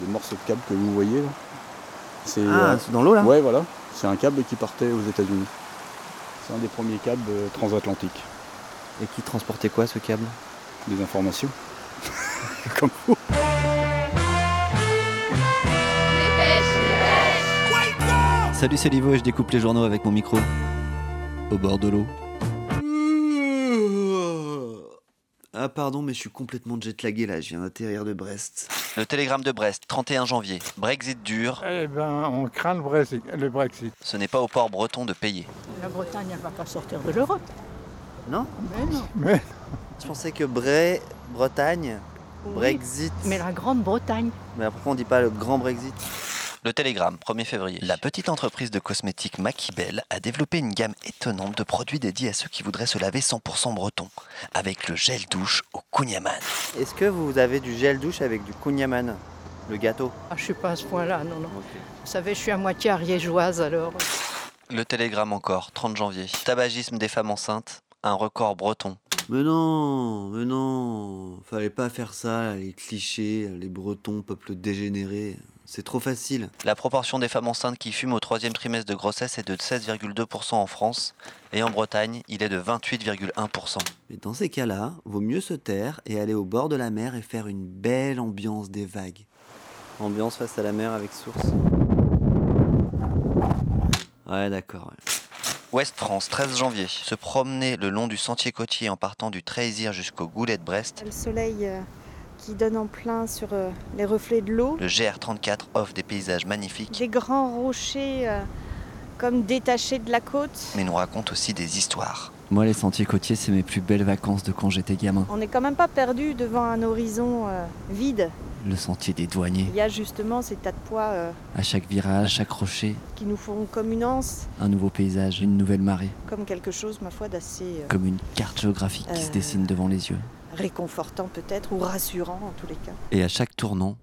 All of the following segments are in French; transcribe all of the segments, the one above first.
Des morceaux de câbles que vous voyez là. C'est Ah, euh, c'est dans l'eau là ouais voilà, c'est un câble qui partait aux États-Unis. C'est un des premiers câbles euh, transatlantiques. Et qui transportait quoi ce câble? Des informations. Comme vous. Salut, c'est Livo et je découpe les journaux avec mon micro. Au bord de l'eau. Ah pardon, mais je suis complètement jetlagué là, je viens d'atterrir de Brest. Le télégramme de Brest, 31 janvier. Brexit dur, Eh ben, on craint le Brexit. Le Brexit. ce n'est pas au port breton de payer. La Bretagne, elle va pas sortir de l'Europe. Non Mais non. Mais Je pensais que Bray, Bretagne, Oui, Brexit. Mais la Grande-Bretagne. Mais pourquoi on dit pas le grand Brexit? Le Télégramme, 1er février. La petite entreprise de cosmétiques Maquibel a développé une gamme étonnante de produits dédiés à ceux qui voudraient se laver 100% breton, avec le gel douche au kouign-amann. Est-ce que vous avez du gel douche avec du kouign-amann Le gâteau? Ah, je suis pas à ce point-là, non, non. Vous savez, je suis à moitié ariégeoise, alors. Le Télégramme encore, 30 janvier. Tabagisme des femmes enceintes, un record breton. Mais non, mais non, fallait pas faire ça, les clichés, les bretons, peuple dégénéré. C'est trop facile. La proportion des femmes enceintes qui fument au troisième trimestre de grossesse est de 16,2% en France, et en Bretagne, il est de 28,1%. Mais dans ces cas-là, vaut mieux se taire et aller au bord de la mer et faire une belle ambiance des vagues. Ambiance face à la mer avec source. Ouais, d'accord. ouais. Ouest France, 13 janvier. Se promener le long du sentier côtier en partant du Tréisir jusqu'au Goulet de Brest. Le soleil euh, qui donne en plein sur euh, les reflets de l'eau. Le GR34 offre des paysages magnifiques, Des grands rochers euh, comme détachés de la côte. mais nous raconte aussi des histoires. Moi, les sentiers côtiers, c'est mes plus belles vacances de quand j'étais gamin. On n'est quand même pas perdu devant un horizon euh, vide. Le sentier des douaniers. Il y a justement ces tas de poids euh, À chaque virage, chaque rocher, qui nous font comme une anse, un nouveau paysage, une nouvelle marée. comme quelque chose, ma foi, d'assez euh, Comme une carte géographique qui se dessine devant les yeux. réconfortant peut-être, ou rassurant en tous les cas. Et à chaque tournant,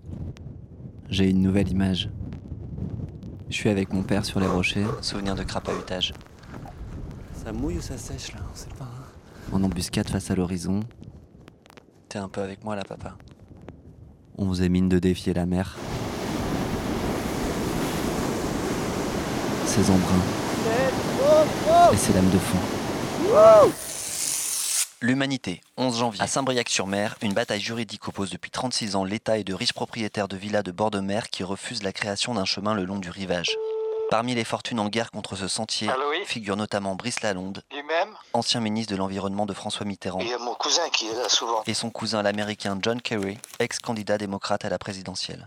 j'ai une nouvelle image. Je suis avec mon père sur les rochers. Souvenir de crapahutage. Ça mouille ou ça sèche là On sait pas. En embuscade face à l'horizon, T'es un peu avec moi là, papa. on faisait mine de défier la mer. Ses embruns. Et ses lames de fond. L'Humanité, 11 janvier. À Saint-Briac-sur-Mer, une bataille juridique oppose depuis 36 ans l'État et de riches propriétaires de villas de bord de mer qui refusent la création d'un chemin le long du rivage. Parmi les fortunes en guerre contre ce sentier Allô, oui figure notamment Brice Lalonde, Lui-même, ancien ministre de l'Environnement de François Mitterrand, il y a mon cousin qui est là souvent. et son cousin l'Américain John Kerry, ex-candidat démocrate à la présidentielle.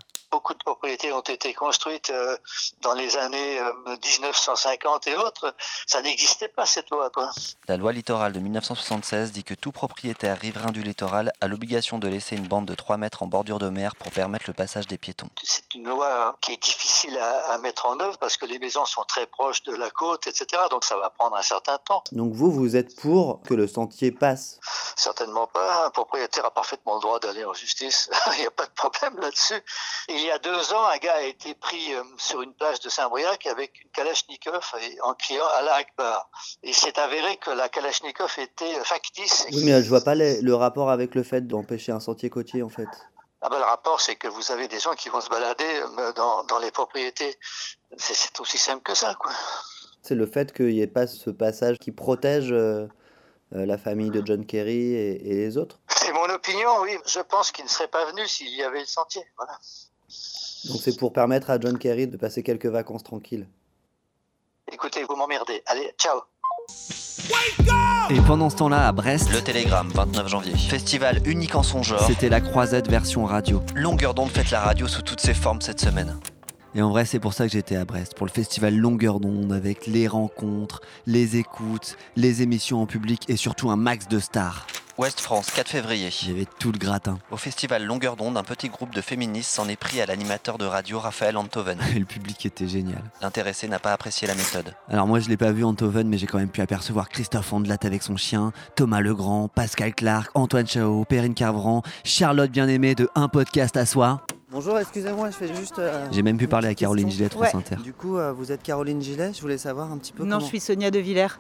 Ont été construites euh, dans les années euh, 1950 et autres. Ça n'existait pas cette loi, quoi. La loi littorale de 1976 dit que tout propriétaire riverain du littoral a l'obligation de laisser une bande de 3 mètres en bordure de mer pour permettre le passage des piétons. C'est une loi qui est difficile à, à mettre en œuvre parce que les maisons sont très proches de la côte, etc. Donc ça va prendre un certain temps. Donc vous, vous êtes pour que le sentier passe? Certainement pas. Un propriétaire a parfaitement le droit d'aller en justice. Il n'y a pas de problème là-dessus. Il y a deux ans, un gars a été pris euh, sur une plage de Saint-Briac avec une Kalachnikov et en criant Allah Akbar. Et c'est avéré que la Kalachnikov était euh, factice. Oui, mais je vois pas les- le rapport avec le fait d'empêcher un sentier côtier en fait. Ah ben, le rapport, c'est que vous avez des gens qui vont se balader euh, dans, dans les propriétés. C'est- aussi simple que ça, quoi. C'est le fait qu'il n'y ait pas ce passage qui protège euh, la famille de John Kerry et, et les autres. C'est mon opinion, oui. Je pense qu'il ne serait pas venu s'il y avait le sentier. Voilà. Donc c'est pour permettre à John Kerry de passer quelques vacances tranquilles. Écoutez, vous m'emmerdez. Allez, ciao. Et pendant ce temps-là, à Brest, Le Télégramme, 29 janvier. Festival unique en son genre. c'était la croisade version radio. Longueur d'onde fête la radio sous toutes ses formes cette semaine. Et en vrai, c'est pour ça que j'étais à Brest, pour le festival Longueur d'onde, avec les rencontres, les écoutes, les émissions en public et surtout un max de stars. Ouest France, 4 février. Il y avait tout le gratin. Au festival Longueur d'onde, un petit groupe de féministes s'en est pris à l'animateur de radio Raphaël Antoven. Le public était génial. L'intéressé n'a pas apprécié la méthode. Alors moi je l'ai pas vu Antoven mais j'ai quand même pu apercevoir Christophe Andelat avec son chien, Thomas Legrand, Pascal Clark, Antoine Chao, Perrine Carvran, Charlotte Bien-Aimée de Un podcast à soi. Bonjour, excusez-moi, je fais juste... J'ai même pu parler à Caroline Gillet, Ouais. France Inter. Du coup, euh, vous êtes Caroline Gillet, je voulais savoir un petit peu Non, je suis Sonia De Villers.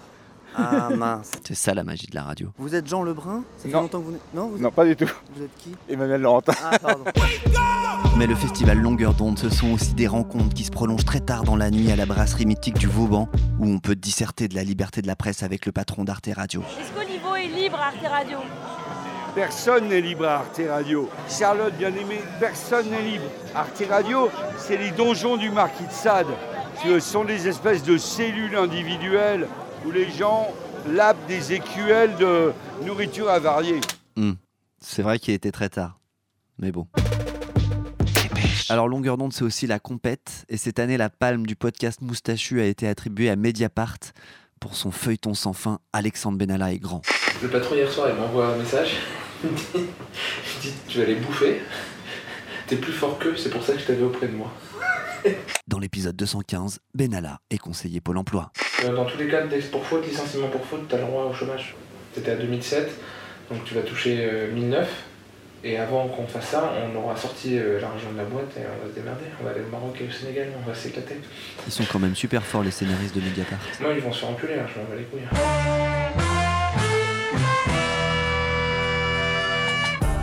Ah mince. C'est ça la magie de la radio. Vous êtes Jean Lebrun? Ça fait Non. longtemps que vous... Non, vous... Non, pas du tout. vous êtes qui? Emmanuel Laurentin. Ah, pardon. Mais le festival Longueur d'onde, ce sont aussi des rencontres qui se prolongent très tard dans la nuit à la brasserie mythique du Vauban, où on peut disserter de la liberté de la presse avec le patron d'Arte Radio. Est-ce qu'au niveau est libre Arte Radio? Personne n'est libre à Arte Radio. Charlotte, bien aimée, personne n'est libre. Arte Radio, c'est les donjons du marquis de Sade. Ce sont des espèces de cellules individuelles où les gens lapent des écuelles de nourriture avariée. Hmm. C'est vrai qu'il était très tard. Mais bon. Alors Longueur d'onde, c'est aussi la compète. Et cette année, la palme du podcast Moustachu a été attribuée à Mediapart pour son feuilleton sans fin Alexandre Benalla est grand. Le patron hier soir, il m'envoie un message. Me dit, tu vas les bouffer. T'es plus fort qu'eux, c'est pour ça que je t'avais auprès de moi. Dans l'épisode 215, Benalla est conseiller Pôle emploi. Euh, Dans tous les cas, texte pour faute, licenciement pour faute, t'as le droit au chômage. C'était à 2007, donc tu vas toucher euh, 1009. Et avant qu'on fasse ça, on aura sorti euh, l'argent de la boîte et on va se démerder. On va aller au Maroc et au Sénégal, on va s'éclater. Ils sont quand même super forts les scénaristes de Mediapart. Moi, ils vont se faire enculer, là, je m'en bats les couilles.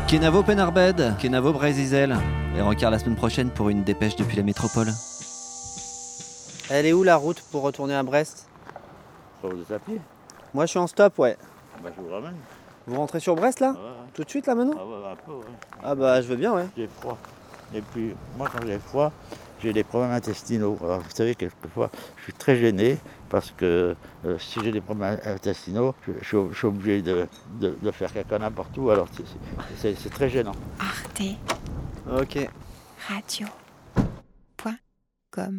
Kenavo Penarbed, Kenavo Brézizel. Et rencard la semaine prochaine pour une dépêche depuis la métropole. Elle est où la route pour retourner à Brest? Vous. Moi je suis en stop, ouais. Bah, je vous ramène. Vous rentrez sur Brest là? Ah ouais, Tout de suite là maintenant? Ah ouais, un peu, ouais. Ah bah je veux bien, ouais. J'ai froid. Et puis, moi, quand j'ai froid, j'ai des problèmes intestinaux. Alors, vous savez, quelquefois, je suis très gêné parce que euh, si j'ai des problèmes intestinaux, je, je suis- je suis obligé de, de- de faire caca n'importe où. Alors, c'est- très gênant. Arte Ok. Radio. Point com.